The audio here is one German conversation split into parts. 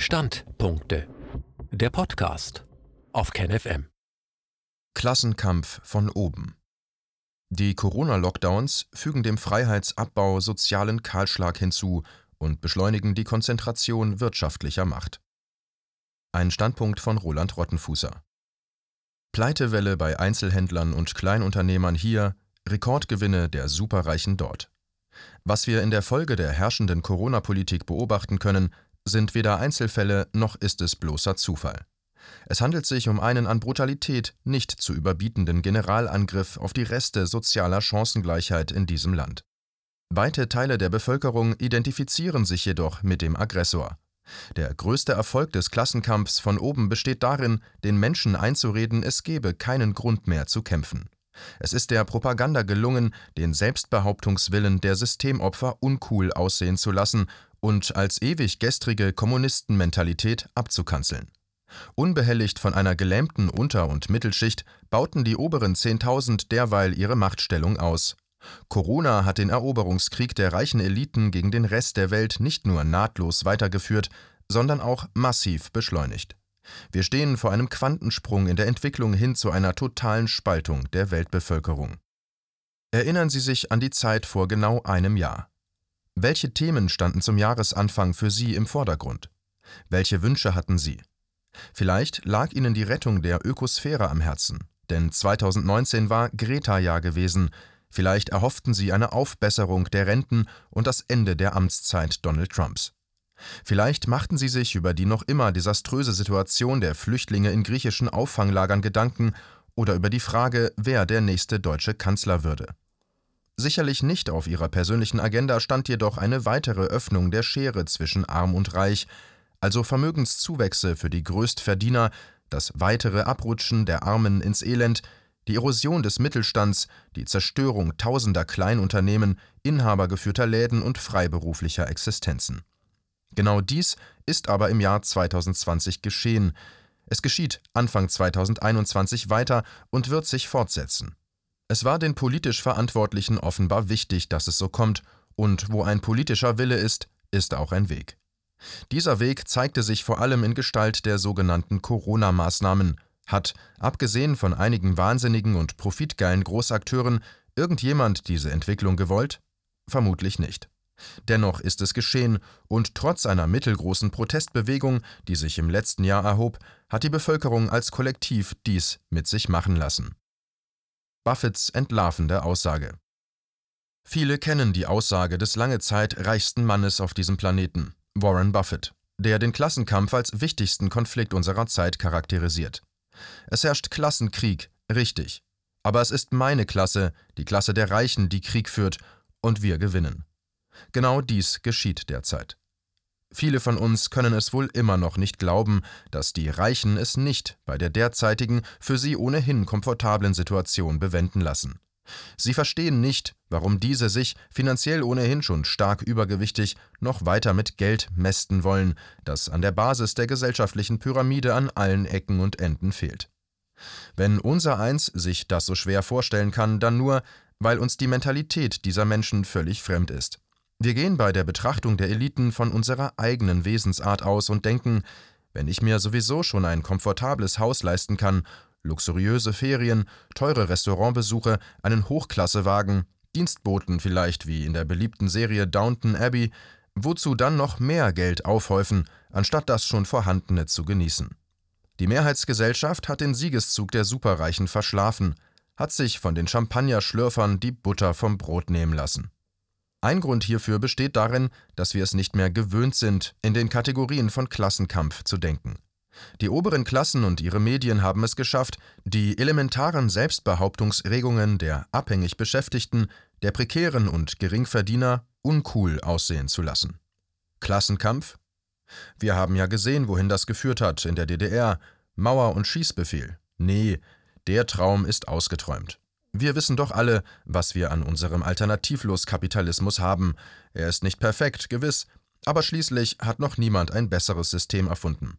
Standpunkte. Der Podcast auf KenFM. Klassenkampf von oben. Die Corona-Lockdowns fügen dem Freiheitsabbau sozialen Kahlschlag hinzu und beschleunigen die Konzentration wirtschaftlicher Macht. Ein Standpunkt von Roland Rottenfußer. Pleitewelle bei Einzelhändlern und Kleinunternehmern hier, Rekordgewinne der Superreichen dort. Was wir in der Folge der herrschenden Corona-Politik beobachten können, sind weder Einzelfälle noch ist es bloßer Zufall. Es handelt sich um einen an Brutalität nicht zu überbietenden Generalangriff auf die Reste sozialer Chancengleichheit in diesem Land. Weite Teile der Bevölkerung identifizieren sich jedoch mit dem Aggressor. Der größte Erfolg des Klassenkampfs von oben besteht darin, den Menschen einzureden, es gebe keinen Grund mehr zu kämpfen. Es ist der Propaganda gelungen, den Selbstbehauptungswillen der Systemopfer uncool aussehen zu lassen und als ewig gestrige Kommunistenmentalität abzukanzeln. Unbehelligt von einer gelähmten Unter- und Mittelschicht bauten die oberen 10.000 derweil ihre Machtstellung aus. Corona hat den Eroberungskrieg der reichen Eliten gegen den Rest der Welt nicht nur nahtlos weitergeführt, sondern auch massiv beschleunigt. Wir stehen vor einem Quantensprung in der Entwicklung hin zu einer totalen Spaltung der Weltbevölkerung. Erinnern Sie sich an die Zeit vor genau einem Jahr. Welche Themen standen zum Jahresanfang für Sie im Vordergrund? Welche Wünsche hatten Sie? Vielleicht lag Ihnen die Rettung der Ökosphäre am Herzen, denn 2019 war Greta-Jahr gewesen, vielleicht erhofften Sie eine Aufbesserung der Renten und das Ende der Amtszeit Donald Trumps. Vielleicht machten sie sich über die noch immer desaströse Situation der Flüchtlinge in griechischen Auffanglagern Gedanken oder über die Frage, wer der nächste deutsche Kanzler würde. Sicherlich nicht auf ihrer persönlichen Agenda stand jedoch eine weitere Öffnung der Schere zwischen arm und reich, also Vermögenszuwächse für die Größtverdiener, das weitere Abrutschen der Armen ins Elend, die Erosion des Mittelstands, die Zerstörung tausender Kleinunternehmen, inhabergeführter Läden und freiberuflicher Existenzen. Genau dies ist aber im Jahr 2020 geschehen. Es geschieht Anfang 2021 weiter und wird sich fortsetzen. Es war den politisch Verantwortlichen offenbar wichtig, dass es so kommt, und wo ein politischer Wille ist, ist auch ein Weg. Dieser Weg zeigte sich vor allem in Gestalt der sogenannten Corona-Maßnahmen. Hat, abgesehen von einigen wahnsinnigen und profitgeilen Großakteuren, irgendjemand diese Entwicklung gewollt? Vermutlich nicht. Dennoch ist es geschehen, und trotz einer mittelgroßen Protestbewegung, die sich im letzten Jahr erhob, hat die Bevölkerung als Kollektiv dies mit sich machen lassen. Buffetts entlarvende Aussage Viele kennen die Aussage des lange Zeit reichsten Mannes auf diesem Planeten, Warren Buffett, der den Klassenkampf als wichtigsten Konflikt unserer Zeit charakterisiert. Es herrscht Klassenkrieg, richtig. Aber es ist meine Klasse, die Klasse der Reichen, die Krieg führt, und wir gewinnen. Genau dies geschieht derzeit. Viele von uns können es wohl immer noch nicht glauben, dass die Reichen es nicht bei der derzeitigen, für sie ohnehin komfortablen Situation bewenden lassen. Sie verstehen nicht, warum diese sich, finanziell ohnehin schon stark übergewichtig, noch weiter mit Geld mästen wollen, das an der Basis der gesellschaftlichen Pyramide an allen Ecken und Enden fehlt. Wenn unser Eins sich das so schwer vorstellen kann, dann nur, weil uns die Mentalität dieser Menschen völlig fremd ist. Wir gehen bei der Betrachtung der Eliten von unserer eigenen Wesensart aus und denken, wenn ich mir sowieso schon ein komfortables Haus leisten kann, luxuriöse Ferien, teure Restaurantbesuche, einen Hochklassewagen, Dienstboten vielleicht wie in der beliebten Serie Downton Abbey, wozu dann noch mehr Geld aufhäufen, anstatt das schon vorhandene zu genießen? Die Mehrheitsgesellschaft hat den Siegeszug der Superreichen verschlafen, hat sich von den Champagnerschlürfern die Butter vom Brot nehmen lassen. Ein Grund hierfür besteht darin, dass wir es nicht mehr gewöhnt sind, in den Kategorien von Klassenkampf zu denken. Die oberen Klassen und ihre Medien haben es geschafft, die elementaren Selbstbehauptungsregungen der abhängig Beschäftigten, der Prekären und Geringverdiener uncool aussehen zu lassen. Klassenkampf? Wir haben ja gesehen, wohin das geführt hat in der DDR. Mauer- und Schießbefehl. Nee, der Traum ist ausgeträumt. Wir wissen doch alle, was wir an unserem Alternativlos-Kapitalismus haben. Er ist nicht perfekt, gewiss, aber schließlich hat noch niemand ein besseres System erfunden.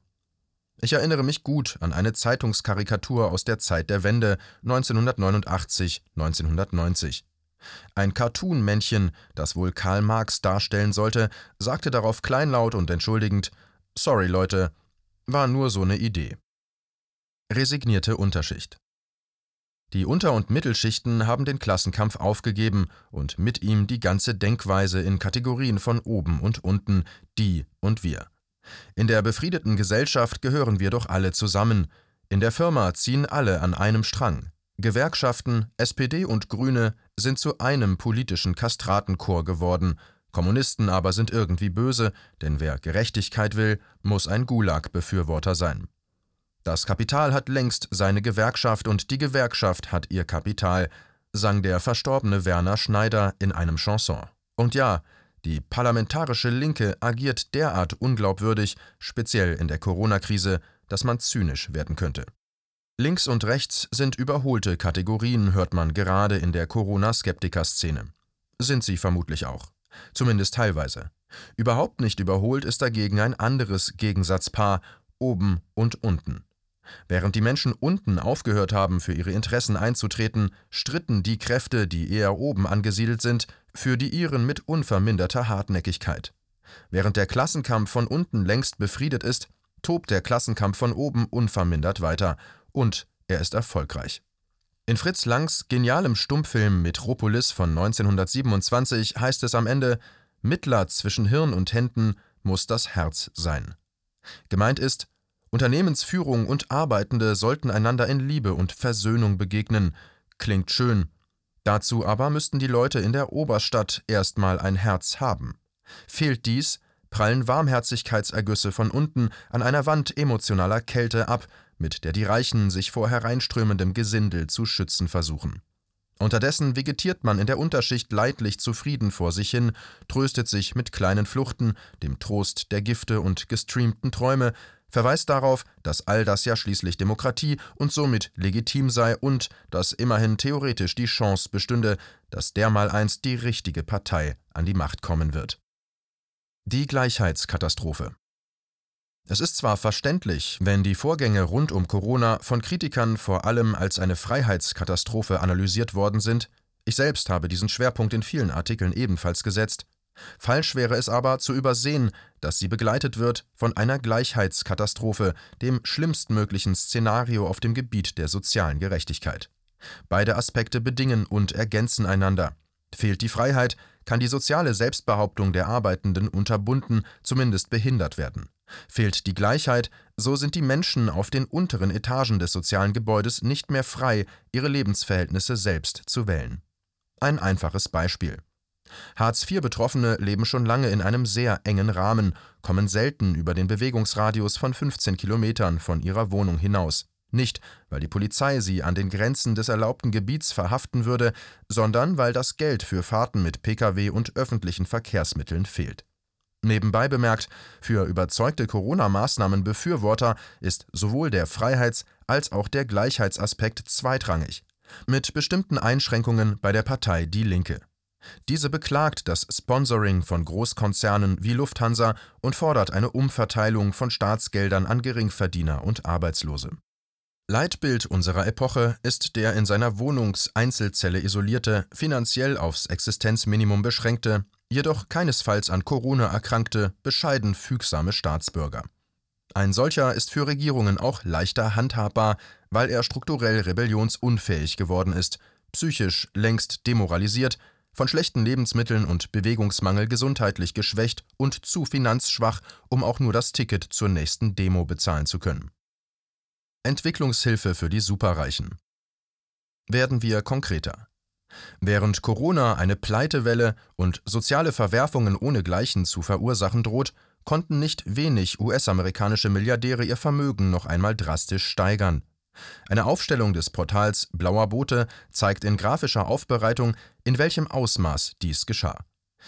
Ich erinnere mich gut an eine Zeitungskarikatur aus der Zeit der Wende 1989, 1990. Ein Cartoon-Männchen, das wohl Karl Marx darstellen sollte, sagte darauf kleinlaut und entschuldigend: Sorry Leute, war nur so eine Idee. Resignierte Unterschicht. Die Unter- und Mittelschichten haben den Klassenkampf aufgegeben und mit ihm die ganze Denkweise in Kategorien von oben und unten, die und wir. In der befriedeten Gesellschaft gehören wir doch alle zusammen. In der Firma ziehen alle an einem Strang. Gewerkschaften, SPD und Grüne sind zu einem politischen Kastratenchor geworden. Kommunisten aber sind irgendwie böse, denn wer Gerechtigkeit will, muss ein Gulag-Befürworter sein. Das Kapital hat längst seine Gewerkschaft und die Gewerkschaft hat ihr Kapital, sang der verstorbene Werner Schneider in einem Chanson. Und ja, die parlamentarische Linke agiert derart unglaubwürdig, speziell in der Corona-Krise, dass man zynisch werden könnte. Links und rechts sind überholte Kategorien, hört man gerade in der Corona-Skeptiker-Szene. Sind sie vermutlich auch. Zumindest teilweise. Überhaupt nicht überholt ist dagegen ein anderes Gegensatzpaar, oben und unten. Während die Menschen unten aufgehört haben, für ihre Interessen einzutreten, stritten die Kräfte, die eher oben angesiedelt sind, für die ihren mit unverminderter Hartnäckigkeit. Während der Klassenkampf von unten längst befriedet ist, tobt der Klassenkampf von oben unvermindert weiter, und er ist erfolgreich. In Fritz Langs genialem Stummfilm Metropolis von 1927 heißt es am Ende: Mittler zwischen Hirn und Händen muss das Herz sein. Gemeint ist, Unternehmensführung und Arbeitende sollten einander in Liebe und Versöhnung begegnen. Klingt schön. Dazu aber müssten die Leute in der Oberstadt erstmal ein Herz haben. Fehlt dies, prallen Warmherzigkeitsergüsse von unten an einer Wand emotionaler Kälte ab, mit der die Reichen sich vor hereinströmendem Gesindel zu schützen versuchen. Unterdessen vegetiert man in der Unterschicht leidlich zufrieden vor sich hin, tröstet sich mit kleinen Fluchten, dem Trost der Gifte und gestreamten Träume, verweist darauf, dass all das ja schließlich Demokratie und somit legitim sei und dass immerhin theoretisch die Chance bestünde, dass dermaleinst die richtige Partei an die Macht kommen wird. Die Gleichheitskatastrophe. Es ist zwar verständlich, wenn die Vorgänge rund um Corona von Kritikern vor allem als eine Freiheitskatastrophe analysiert worden sind, ich selbst habe diesen Schwerpunkt in vielen Artikeln ebenfalls gesetzt, Falsch wäre es aber zu übersehen, dass sie begleitet wird von einer Gleichheitskatastrophe, dem schlimmstmöglichen Szenario auf dem Gebiet der sozialen Gerechtigkeit. Beide Aspekte bedingen und ergänzen einander. Fehlt die Freiheit, kann die soziale Selbstbehauptung der Arbeitenden unterbunden, zumindest behindert werden. Fehlt die Gleichheit, so sind die Menschen auf den unteren Etagen des sozialen Gebäudes nicht mehr frei, ihre Lebensverhältnisse selbst zu wählen. Ein einfaches Beispiel. Hartz-IV-Betroffene leben schon lange in einem sehr engen Rahmen, kommen selten über den Bewegungsradius von 15 Kilometern von ihrer Wohnung hinaus. Nicht, weil die Polizei sie an den Grenzen des erlaubten Gebiets verhaften würde, sondern weil das Geld für Fahrten mit Pkw und öffentlichen Verkehrsmitteln fehlt. Nebenbei bemerkt, für überzeugte Corona-Maßnahmen-Befürworter ist sowohl der Freiheits- als auch der Gleichheitsaspekt zweitrangig, mit bestimmten Einschränkungen bei der Partei Die Linke. Diese beklagt das Sponsoring von Großkonzernen wie Lufthansa und fordert eine Umverteilung von Staatsgeldern an Geringverdiener und Arbeitslose. Leitbild unserer Epoche ist der in seiner Wohnungseinzelzelle isolierte, finanziell aufs Existenzminimum beschränkte, jedoch keinesfalls an Corona erkrankte, bescheiden fügsame Staatsbürger. Ein solcher ist für Regierungen auch leichter handhabbar, weil er strukturell rebellionsunfähig geworden ist, psychisch längst demoralisiert, von schlechten Lebensmitteln und Bewegungsmangel gesundheitlich geschwächt und zu finanzschwach, um auch nur das Ticket zur nächsten Demo bezahlen zu können. Entwicklungshilfe für die Superreichen. Werden wir konkreter. Während Corona eine Pleitewelle und soziale Verwerfungen ohnegleichen zu verursachen droht, konnten nicht wenig US-amerikanische Milliardäre ihr Vermögen noch einmal drastisch steigern. Eine Aufstellung des Portals Blauer Bote zeigt in grafischer Aufbereitung, in welchem Ausmaß dies geschah.